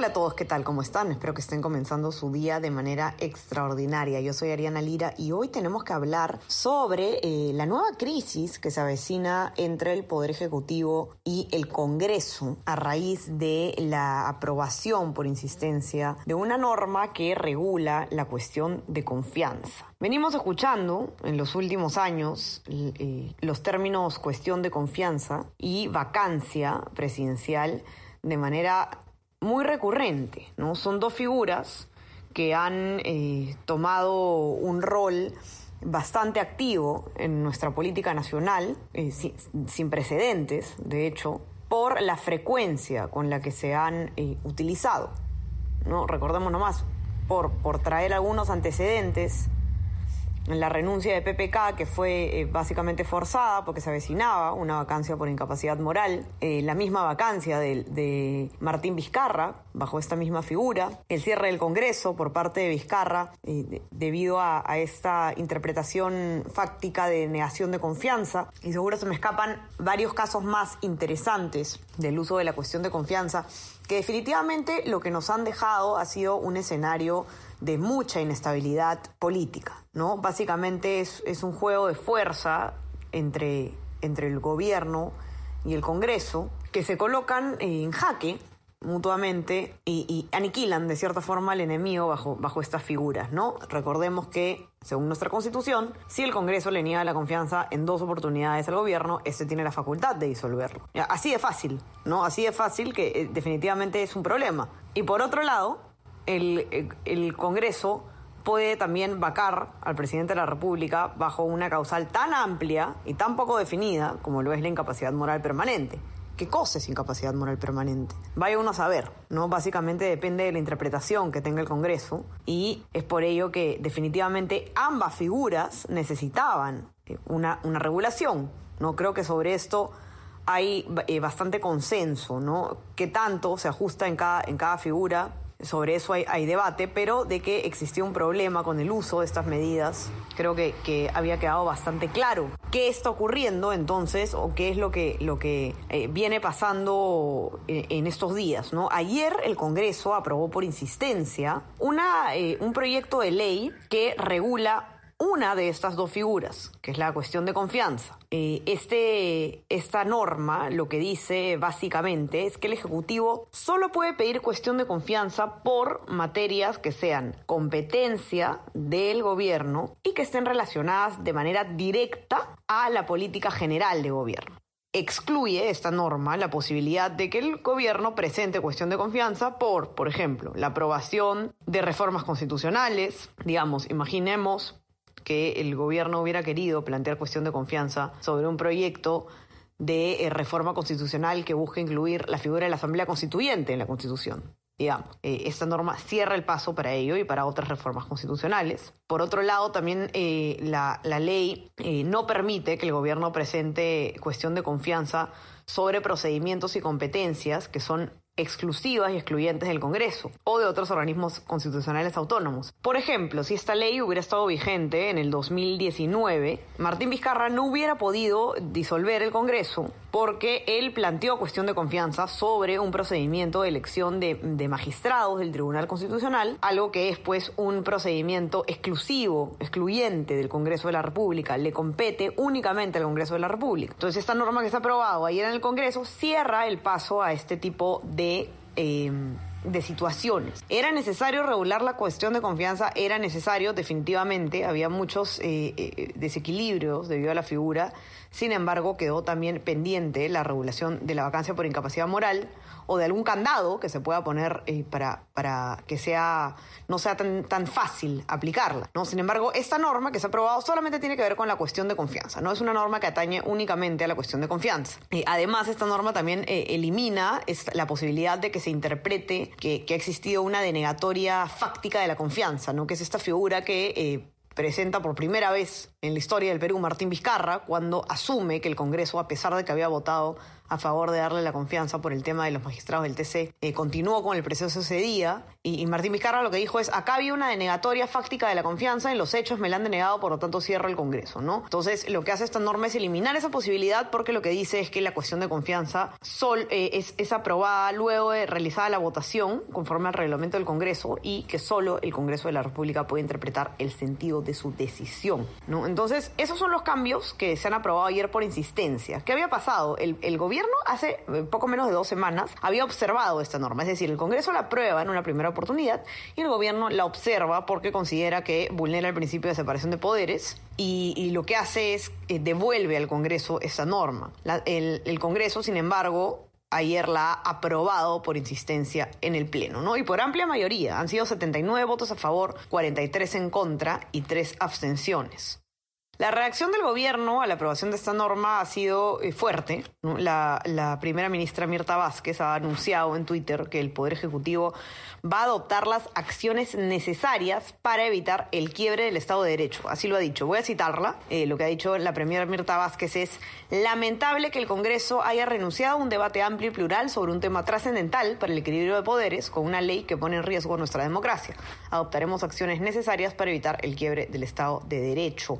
Hola a todos, ¿qué tal? ¿Cómo están? Espero que estén comenzando su día de manera extraordinaria. Yo soy Ariana Lira y hoy tenemos que hablar sobre eh, la nueva crisis que se avecina entre el Poder Ejecutivo y el Congreso a raíz de la aprobación por insistencia de una norma que regula la cuestión de confianza. Venimos escuchando en los últimos años eh, los términos cuestión de confianza y vacancia presidencial de manera muy recurrente, ¿no? Son dos figuras que han eh, tomado un rol bastante activo en nuestra política nacional, eh, sin, sin, precedentes, de hecho, por la frecuencia con la que se han eh, utilizado. ¿no? Recordemos nomás, por, por traer algunos antecedentes, la renuncia de PPK, que fue eh, básicamente forzada porque se avecinaba una vacancia por incapacidad moral, eh, la misma vacancia de, de, Martín Vizcarra, bajo esta misma figura, el cierre del Congreso por parte de Vizcarra, eh, de, debido a, a, esta interpretación fáctica de negación de confianza, y seguro se me escapan varios casos más interesantes del uso de la cuestión de confianza, que definitivamente lo que nos han dejado ha sido un escenario de mucha inestabilidad política, ¿no? Básicamente es, es un juego de fuerza entre, entre el gobierno y el Congreso que se colocan en jaque mutuamente y, y, aniquilan de cierta forma al enemigo bajo, bajo estas figuras, ¿no? Recordemos que, según nuestra constitución, si el Congreso le niega la confianza en dos oportunidades al gobierno, este tiene la facultad de disolverlo. Así de fácil, ¿no? Así de fácil que eh, definitivamente es un problema. Y por otro lado, el, el, Congreso puede también vacar al presidente de la República bajo una causal tan amplia y tan poco definida como lo es la incapacidad moral permanente. ¿Qué cosa es incapacidad moral permanente? Vaya uno a saber, ¿no? Básicamente depende de la interpretación que tenga el Congreso y es por ello que definitivamente ambas figuras necesitaban una, una regulación, ¿no? Creo que sobre esto hay eh, bastante consenso, ¿no? ¿Qué tanto se ajusta en cada, en cada figura? Sobre eso hay, debate, pero de que existía un problema con el uso de estas medidas, creo que, había quedado bastante claro. ¿Qué está ocurriendo entonces o qué es lo que, lo que eh, viene pasando en, en, estos días? ¿no? Ayer el Congreso aprobó por insistencia una, eh, un proyecto de ley que regula una de estas dos figuras, que es la cuestión de confianza. Eh, este, esta norma lo que dice básicamente es que el Ejecutivo solo puede pedir cuestión de confianza por materias que sean competencia del gobierno y que estén relacionadas de manera directa a la política general de gobierno excluye esta norma la posibilidad de que el gobierno presente cuestión de confianza por, por ejemplo, la aprobación de reformas constitucionales. Digamos, imaginemos que el gobierno hubiera querido plantear cuestión de confianza sobre un proyecto de eh, reforma constitucional que busque incluir la figura de la Asamblea Constituyente en la Constitución. Digamos, eh, esta norma cierra el paso para ello y para otras reformas constitucionales. Por otro lado, también eh, la, ley no permite que el gobierno presente cuestión de confianza sobre procedimientos y competencias que son exclusivas y excluyentes del Congreso o de otros organismos constitucionales autónomos. Por ejemplo, si esta ley hubiera estado vigente en el 2019, Martín Vizcarra no hubiera podido disolver el Congreso porque él planteó cuestión de confianza sobre un procedimiento de elección de, magistrados del Tribunal Constitucional, algo que es pues un procedimiento exclusivo, excluyente del Congreso de la República, le compete únicamente al Congreso de la República. Entonces esta norma que se ha aprobado ayer en el Congreso cierra el paso a este tipo de... Eh, de situaciones. ¿Era necesario regular la cuestión de confianza? Era necesario, definitivamente. Había muchos eh, eh, desequilibrios debido a la figura. Sin embargo, quedó también pendiente la regulación de la vacancia por incapacidad moral o de algún candado que se pueda poner eh, para, para que sea, no sea tan, tan fácil aplicarla. ¿no? Sin embargo, esta norma que se ha aprobado solamente tiene que ver con la cuestión de confianza. No es una norma que atañe únicamente a la cuestión de confianza. además, esta norma también elimina la posibilidad de que se interprete que, ha existido una denegatoria fáctica de la confianza, ¿no? que es esta figura que eh, presenta por primera vez en la historia del Perú Martín Vizcarra cuando asume que el Congreso, a pesar de que había votado a favor de darle la confianza por el tema de los magistrados del TC, eh, continuó con el proceso ese día y, Martín Vizcarra lo que dijo es, acá había una denegatoria fáctica de la confianza, en los hechos me la han denegado, por lo tanto cierro el Congreso, ¿no? Entonces lo que hace esta norma es eliminar esa posibilidad porque lo que dice es que la cuestión de confianza sol, eh, es, es aprobada luego de realizada la votación conforme al reglamento del Congreso y que solo el Congreso de la República puede interpretar el sentido de su decisión, ¿no? Entonces esos son los cambios que se han aprobado ayer por insistencia. ¿Qué había pasado? El, el gobierno hace eh, poco menos de dos semanas había observado esta norma, es decir, el Congreso la aprueba en una primera oportunidad y el gobierno la observa porque considera que vulnera el principio de separación de poderes y, lo que hace es eh, devuelve al Congreso esa norma. el, el Congreso, sin embargo, ayer la ha aprobado por insistencia en el Pleno, ¿no? Y por amplia mayoría. Han sido 79 votos a favor, 43 en contra y 3 abstenciones. La reacción del gobierno a la aprobación de esta norma ha sido eh, fuerte. La, primera ministra Mirta Vázquez ha anunciado en Twitter que el Poder Ejecutivo va a adoptar las acciones necesarias para evitar el quiebre del Estado de Derecho. Así lo ha dicho. Voy a citarla. Eh, lo que ha dicho la primera Mirta Vázquez es lamentable que el Congreso haya renunciado a un debate amplio y plural sobre un tema trascendental para el equilibrio de poderes con una ley que pone en riesgo nuestra democracia. Adoptaremos acciones necesarias para evitar el quiebre del Estado de Derecho.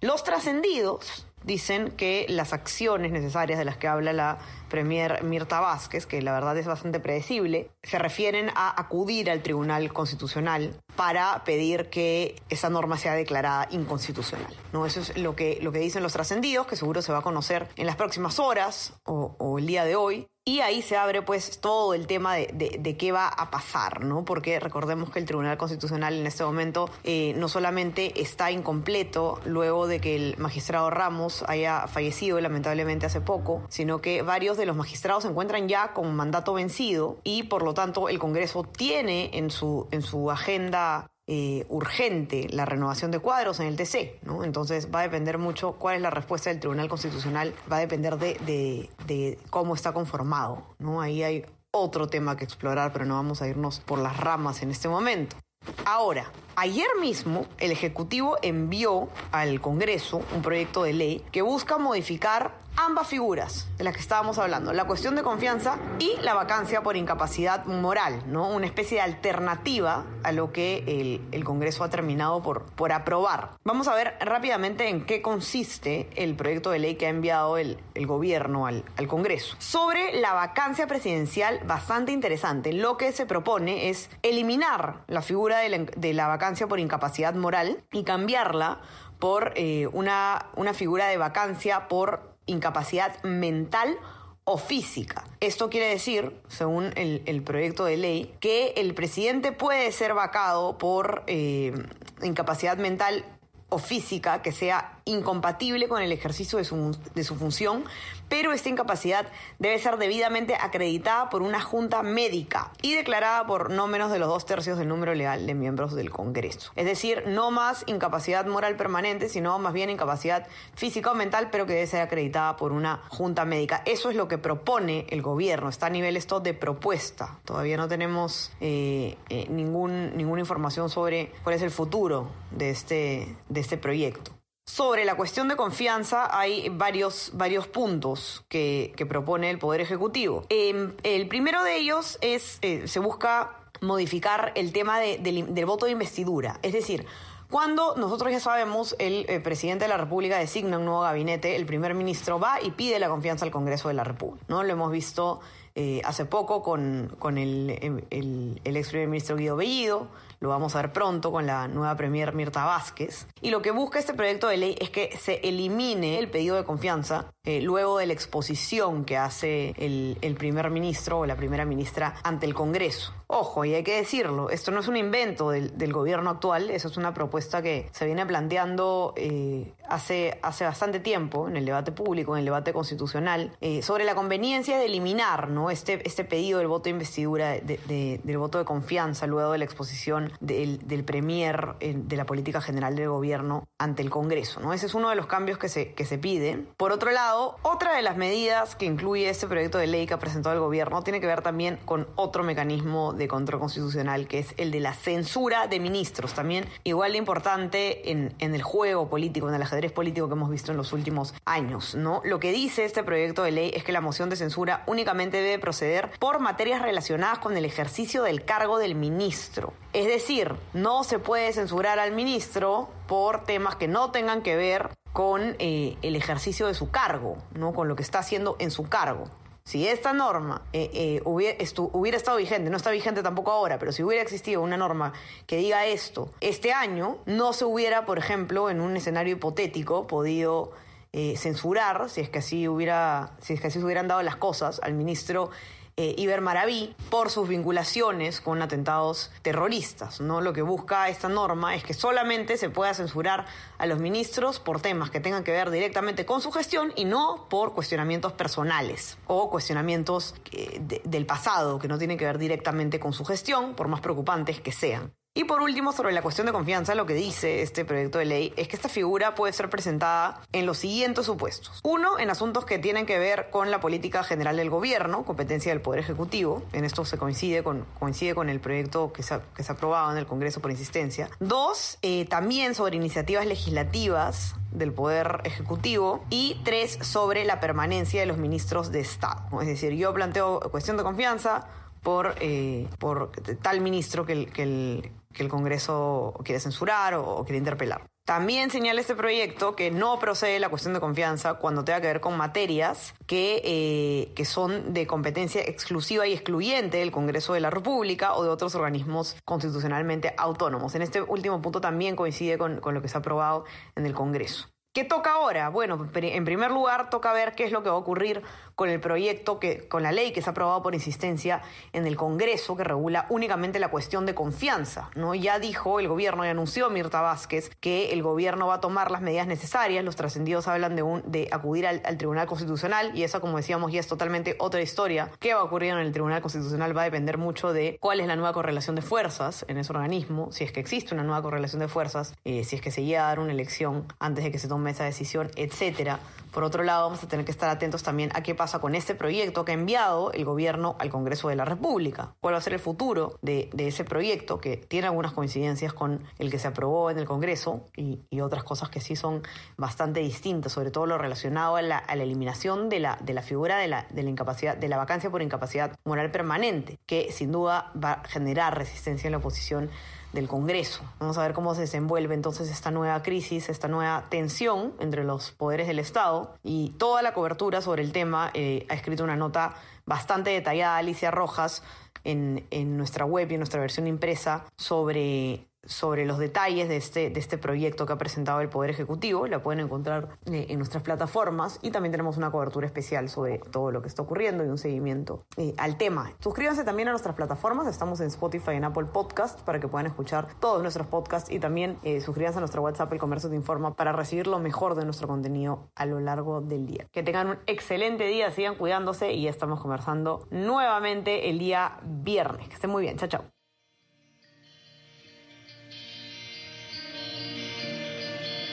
Los trascendidos dicen que las acciones necesarias de las que habla la Premier Mirta Vázquez, que la verdad es bastante predecible, se refieren a acudir al Tribunal Constitucional para pedir que esa norma sea declarada inconstitucional. ¿no? Eso es lo que, lo que dicen los trascendidos, que seguro se va a conocer en las próximas horas o, o el día de hoy. Y ahí se abre pues todo el tema de, qué va a pasar, ¿no? Porque recordemos que el Tribunal Constitucional en este momento eh, no solamente está incompleto luego de que el magistrado Ramos haya fallecido lamentablemente hace poco, sino que varios de los magistrados se encuentran ya con mandato vencido y por lo tanto el Congreso tiene en su, en su agenda eh, urgente la renovación de cuadros en el TC, ¿no? Entonces va a depender mucho cuál es la respuesta del Tribunal Constitucional, va a depender de, cómo está conformado, ¿no? Ahí hay otro tema que explorar, pero no vamos a irnos por las ramas en este momento. Ahora, ayer mismo el Ejecutivo envió al Congreso un proyecto de ley que busca modificar ambas figuras de las que estábamos hablando, la cuestión de confianza y la vacancia por incapacidad moral, ¿no? Una especie de alternativa a lo que el, Congreso ha terminado por, por aprobar. Vamos a ver rápidamente en qué consiste el proyecto de ley que ha enviado el, gobierno al, Congreso. Sobre la vacancia presidencial, bastante interesante. Lo que se propone es eliminar la figura de la, de la vacancia por incapacidad moral y cambiarla por eh, una, una figura de vacancia por incapacidad mental o física. Esto quiere decir, según el, proyecto de ley, que el presidente puede ser vacado por eh, incapacidad mental o física que sea incompatible con el ejercicio de su, de su función, pero esta incapacidad debe ser debidamente acreditada por una junta médica y declarada por no menos de los dos tercios del número legal de miembros del Congreso. Es decir, no más incapacidad moral permanente, sino más bien incapacidad física o mental, pero que debe ser acreditada por una junta médica. Eso es lo que propone el gobierno. Está a nivel esto de propuesta. Todavía no tenemos eh, eh, ningún, ninguna información sobre cuál es el futuro de este, de este proyecto. Sobre la cuestión de confianza hay varios, varios puntos que, propone el Poder Ejecutivo. Em, el primero de ellos es, eh, se busca modificar el tema del voto de investidura. Es decir, cuando nosotros ya sabemos, el, eh, presidente de la República designa un nuevo gabinete, el primer ministro va y pide la confianza al Congreso de la República. ¿no? Lo hemos visto eh, hace poco con, con el, el, el, ex primer ministro Guido Bellido, lo vamos a ver pronto con la nueva premier Mirta Vázquez. Y lo que busca este proyecto de ley es que se elimine el pedido de confianza eh, luego de la exposición que hace el, primer ministro o la primera ministra ante el Congreso. Ojo, y hay que decirlo, esto no es un invento del, del gobierno actual, eso es una propuesta que se viene planteando eh, hace, hace bastante tiempo en el debate público, en el debate constitucional, sobre la conveniencia de eliminar ¿no? Este, este pedido del voto de investidura, del voto de confianza luego de la exposición del, del Premier eh, de la política general del gobierno ante el Congreso, ¿no? Ese es uno de los cambios que se, que se piden. Por otro lado, otra de las medidas que incluye este proyecto de ley que ha presentado el gobierno tiene que ver también con otro mecanismo de control constitucional que es el de la censura de ministros, también igual de importante en, en el juego político, en el ajedrez político que hemos visto en los últimos años, ¿no? Lo que dice este proyecto de ley es que la moción de censura únicamente debe proceder por materias relacionadas con el ejercicio del cargo del ministro. Es decir, no se puede censurar al ministro por temas que no tengan que ver con eh, el ejercicio de su cargo, ¿no? con lo que está haciendo en su cargo. Si esta norma eh, eh, hubiera, hubiera, estado vigente, no está vigente tampoco ahora, pero si hubiera existido una norma que diga esto este año, no se hubiera, por ejemplo, en un escenario hipotético, podido censurar, si es que así hubiera, si es que así se hubieran dado las cosas, al ministro eh, Iber Maraví por sus vinculaciones con atentados terroristas. ¿no? Lo que busca esta norma es que solamente se pueda censurar a los ministros por temas que tengan que ver directamente con su gestión y no por cuestionamientos personales o cuestionamientos eh, del pasado que no tienen que ver directamente con su gestión, por más preocupantes que sean. Y por último, sobre la cuestión de confianza, lo que dice este proyecto de ley es que esta figura puede ser presentada en los siguientes supuestos. Uno, en asuntos que tienen que ver con la política general del gobierno, competencia del Poder Ejecutivo. En esto se coincide con, coincide con el proyecto que se, ha, que se ha aprobado en el Congreso por insistencia. Dos, eh, también sobre iniciativas legislativas del Poder Ejecutivo. Y tres, sobre la permanencia de los ministros de Estado. Es decir, yo planteo cuestión de confianza por, eh, por tal ministro que el, que el que el Congreso quiere censurar o, quiere interpelar. También señala este proyecto que no procede la cuestión de confianza cuando tenga que ver con materias que, eh, que son de competencia exclusiva y excluyente del Congreso de la República o de otros organismos constitucionalmente autónomos. En este último punto también coincide con lo que se ha aprobado en el Congreso. ¿Qué toca ahora? Bueno, en primer lugar toca ver qué es lo que va a ocurrir con el proyecto, que, con la ley que se ha aprobado por insistencia en el Congreso, que regula únicamente la cuestión de confianza. ¿no? Ya dijo el gobierno y anunció Mirta Vázquez que el gobierno va a tomar las medidas necesarias. Los trascendidos hablan de, acudir al, Tribunal Constitucional y eso, como decíamos, ya es totalmente otra historia. ¿Qué va a ocurrir en el Tribunal Constitucional? Va a depender mucho de cuál es la nueva correlación de fuerzas en ese organismo, si es que existe una nueva correlación de fuerzas, eh, si es que se llega a dar una elección antes de que se tome esa decisión, etcétera. Por otro lado, vamos a tener que estar atentos también a qué pasa con este proyecto que ha enviado el gobierno al Congreso de la República. ¿Cuál va a ser el futuro de, ese proyecto que tiene algunas coincidencias con el que se aprobó en el Congreso y, otras cosas que sí son bastante distintas, sobre todo lo relacionado a la, eliminación de la, de la figura de la, de la incapacidad, de la vacancia por incapacidad moral permanente, que sin duda va a generar resistencia en la oposición del Congreso. Vamos a ver cómo se desenvuelve entonces esta nueva crisis, esta nueva tensión entre los poderes del Estado y toda la cobertura sobre el tema. Eh, ha escrito una nota bastante detallada Alicia Rojas en, en nuestra web y en nuestra versión impresa sobre sobre los detalles de este, de este proyecto que ha presentado el Poder Ejecutivo. La pueden encontrar eh, en nuestras plataformas y también tenemos una cobertura especial sobre todo lo que está ocurriendo y un seguimiento eh, al tema. Suscríbanse también a nuestras plataformas. Estamos en Spotify y en Apple Podcast para que puedan escuchar todos nuestros podcasts y también eh, suscríbanse a nuestro WhatsApp El Comercio Te Informa para recibir lo mejor de nuestro contenido a lo largo del día. Que tengan un excelente día, sigan cuidándose y ya estamos conversando nuevamente el día viernes. Que estén muy bien. Chao, chao.